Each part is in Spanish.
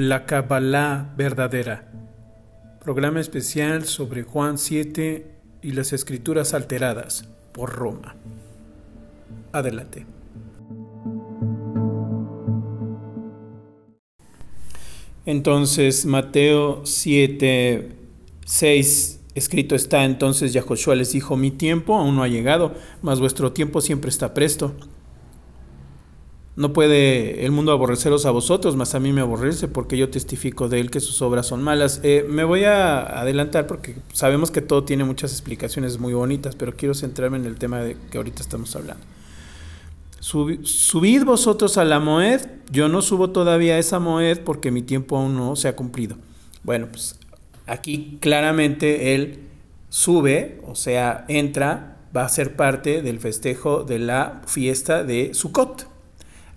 La Kabbalah verdadera. Programa especial sobre Juan 7 y las escrituras alteradas por Roma. Adelante. Entonces, Mateo 7, 6, escrito está, entonces Yahoshua les dijo, mi tiempo aún no ha llegado, mas vuestro tiempo siempre está presto. No puede el mundo aborreceros a vosotros, mas a mí me aborrece, porque yo testifico de él que sus obras son malas. Eh, me voy a adelantar porque sabemos que todo tiene muchas explicaciones muy bonitas, pero quiero centrarme en el tema de que ahorita estamos hablando. subid vosotros a la Moed, yo no subo todavía a esa Moed porque mi tiempo aún no se ha cumplido. Bueno, pues aquí claramente él sube, o sea, entra, va a ser parte del festejo de la fiesta de Sukkot.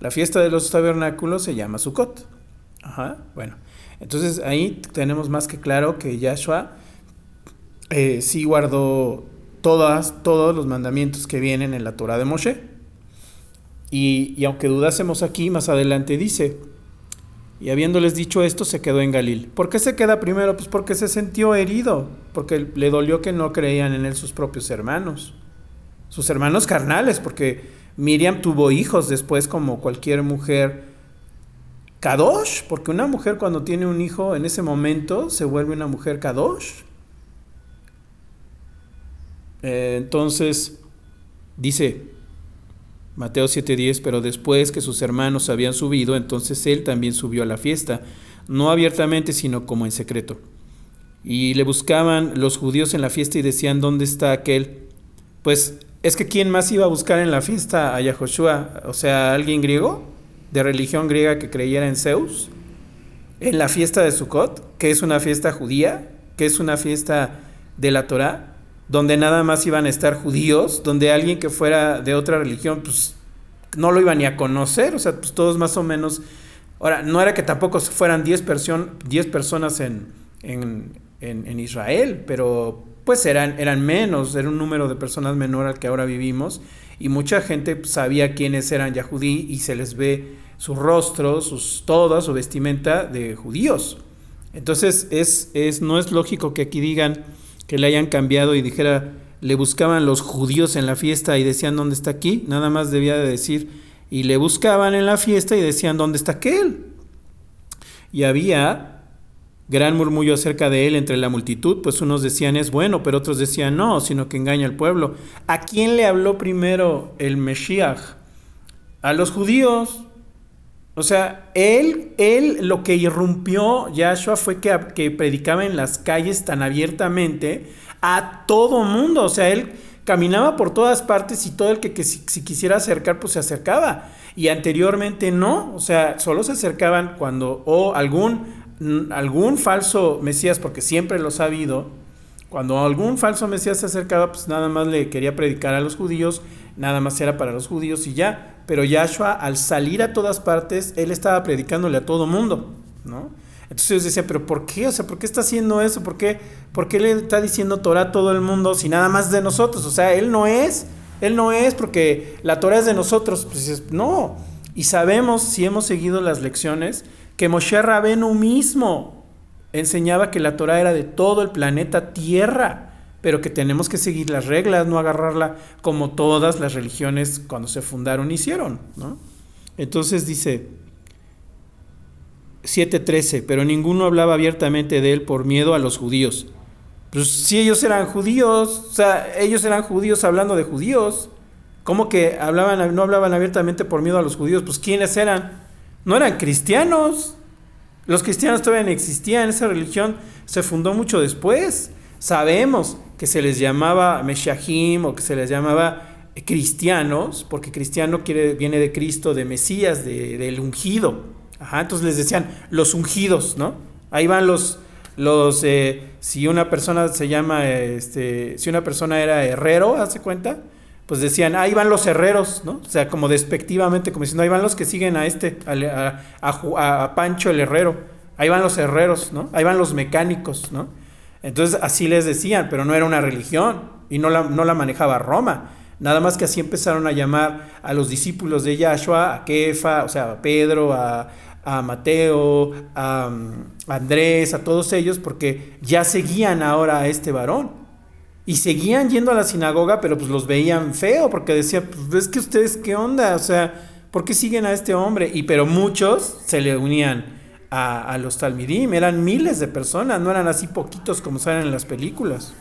La fiesta de los tabernáculos se llama Sukkot. Ajá, bueno. Entonces ahí tenemos más que claro que Yahshua eh, sí guardó todas, todos los mandamientos que vienen en la Torah de Moshe. Y, y, aunque dudásemos aquí, más adelante dice, y habiéndoles dicho esto, se quedó en Galil. ¿Por qué se queda primero? Pues porque se sintió herido, porque le dolió que no creían en él sus propios hermanos, sus hermanos carnales, porque Miriam tuvo hijos después como cualquier mujer kadosh, porque una mujer cuando tiene un hijo en ese momento se vuelve una mujer kadosh. Eh, entonces, dice Mateo 7:10, pero después que sus hermanos habían subido, entonces él también subió a la fiesta, no abiertamente, sino como en secreto. Y le buscaban los judíos en la fiesta y decían, ¿dónde está aquel? Pues es que ¿quién más iba a buscar en la fiesta a Yahoshua? O sea, alguien griego, de religión griega que creyera en Zeus, en la fiesta de Sukkot, que es una fiesta judía, que es una fiesta de la Torah, donde nada más iban a estar judíos, donde alguien que fuera de otra religión, pues no lo iban ni a conocer, o sea, pues todos más o menos. Ahora, no era que tampoco fueran 10 personas en, en, en Israel, pero pues eran, eran menos, era un número de personas menor al que ahora vivimos y mucha gente sabía quiénes eran yahudí y se les ve su rostro, sus, toda su vestimenta de judíos. Entonces es, es, no es lógico que aquí digan que le hayan cambiado y dijera, le buscaban los judíos en la fiesta y decían, ¿dónde está aquí? Nada más debía de decir, y le buscaban en la fiesta y decían, ¿dónde está aquel? Y había gran murmullo acerca de él entre la multitud, pues unos decían es bueno, pero otros decían no, sino que engaña al pueblo. ¿A quién le habló primero el Mesías? A los judíos. O sea, él, él lo que irrumpió Yahshua fue que, que predicaba en las calles tan abiertamente a todo mundo. O sea, él caminaba por todas partes y todo el que, si, si, quisiera acercar, pues se acercaba. Y anteriormente no, o sea, solo se acercaban cuando o algún algún falso Mesías, porque siempre los ha habido, cuando algún falso Mesías se acercaba, pues nada más le quería predicar a los judíos, nada más era para los judíos y ya. Pero Yahshua, al salir a todas partes, él estaba predicándole a todo mundo, ¿no? Entonces ellos decían, pero ¿por qué? O sea, ¿por qué está haciendo eso? ¿Por qué, ¿Por qué le está diciendo Torah a todo el mundo si nada más de nosotros? O sea, él no es, él no es porque la Torah es de nosotros. Pues no. Y sabemos, si hemos seguido las lecciones, que Moshe Rabenu mismo enseñaba que la Torah era de todo el planeta Tierra, pero que tenemos que seguir las reglas, no agarrarla como todas las religiones cuando se fundaron hicieron, ¿no? Entonces dice 7:13, pero ninguno hablaba abiertamente de él por miedo a los judíos. Pues si ellos eran judíos, o sea, ellos eran judíos hablando de judíos. ¿Cómo que hablaban, no hablaban abiertamente por miedo a los judíos? Pues ¿quiénes eran? No eran cristianos. Los cristianos todavía no existían, esa religión se fundó mucho después. Sabemos que se les llamaba Meshahim o que se les llamaba cristianos, porque cristiano viene de Cristo, de Mesías, de, del ungido. Ajá, entonces les decían los ungidos, ¿no? Ahí van los, los eh, si una persona se llama, este, si una persona era herrero, ¿hace cuenta? Pues decían, ahí van los herreros, ¿no? O sea, como despectivamente, como diciendo, ahí van los que siguen a este, a, Pancho el herrero, ahí van los herreros, ¿no? Ahí van los mecánicos, ¿no? Entonces así les decían, pero no era una religión y no la, no la manejaba Roma. Nada más que así empezaron a llamar a los discípulos de Yahshua, a Kefa, o sea, a Pedro, a, a Mateo, a, a Andrés, a todos ellos, porque ya seguían ahora a este varón. Y seguían yendo a la sinagoga, pero pues los veían feo, porque decían, pues es que ustedes qué onda, o sea, ¿por qué siguen a este hombre? Y pero muchos se le unían a, a los talmidim, eran miles de personas, no eran así poquitos como salen en las películas.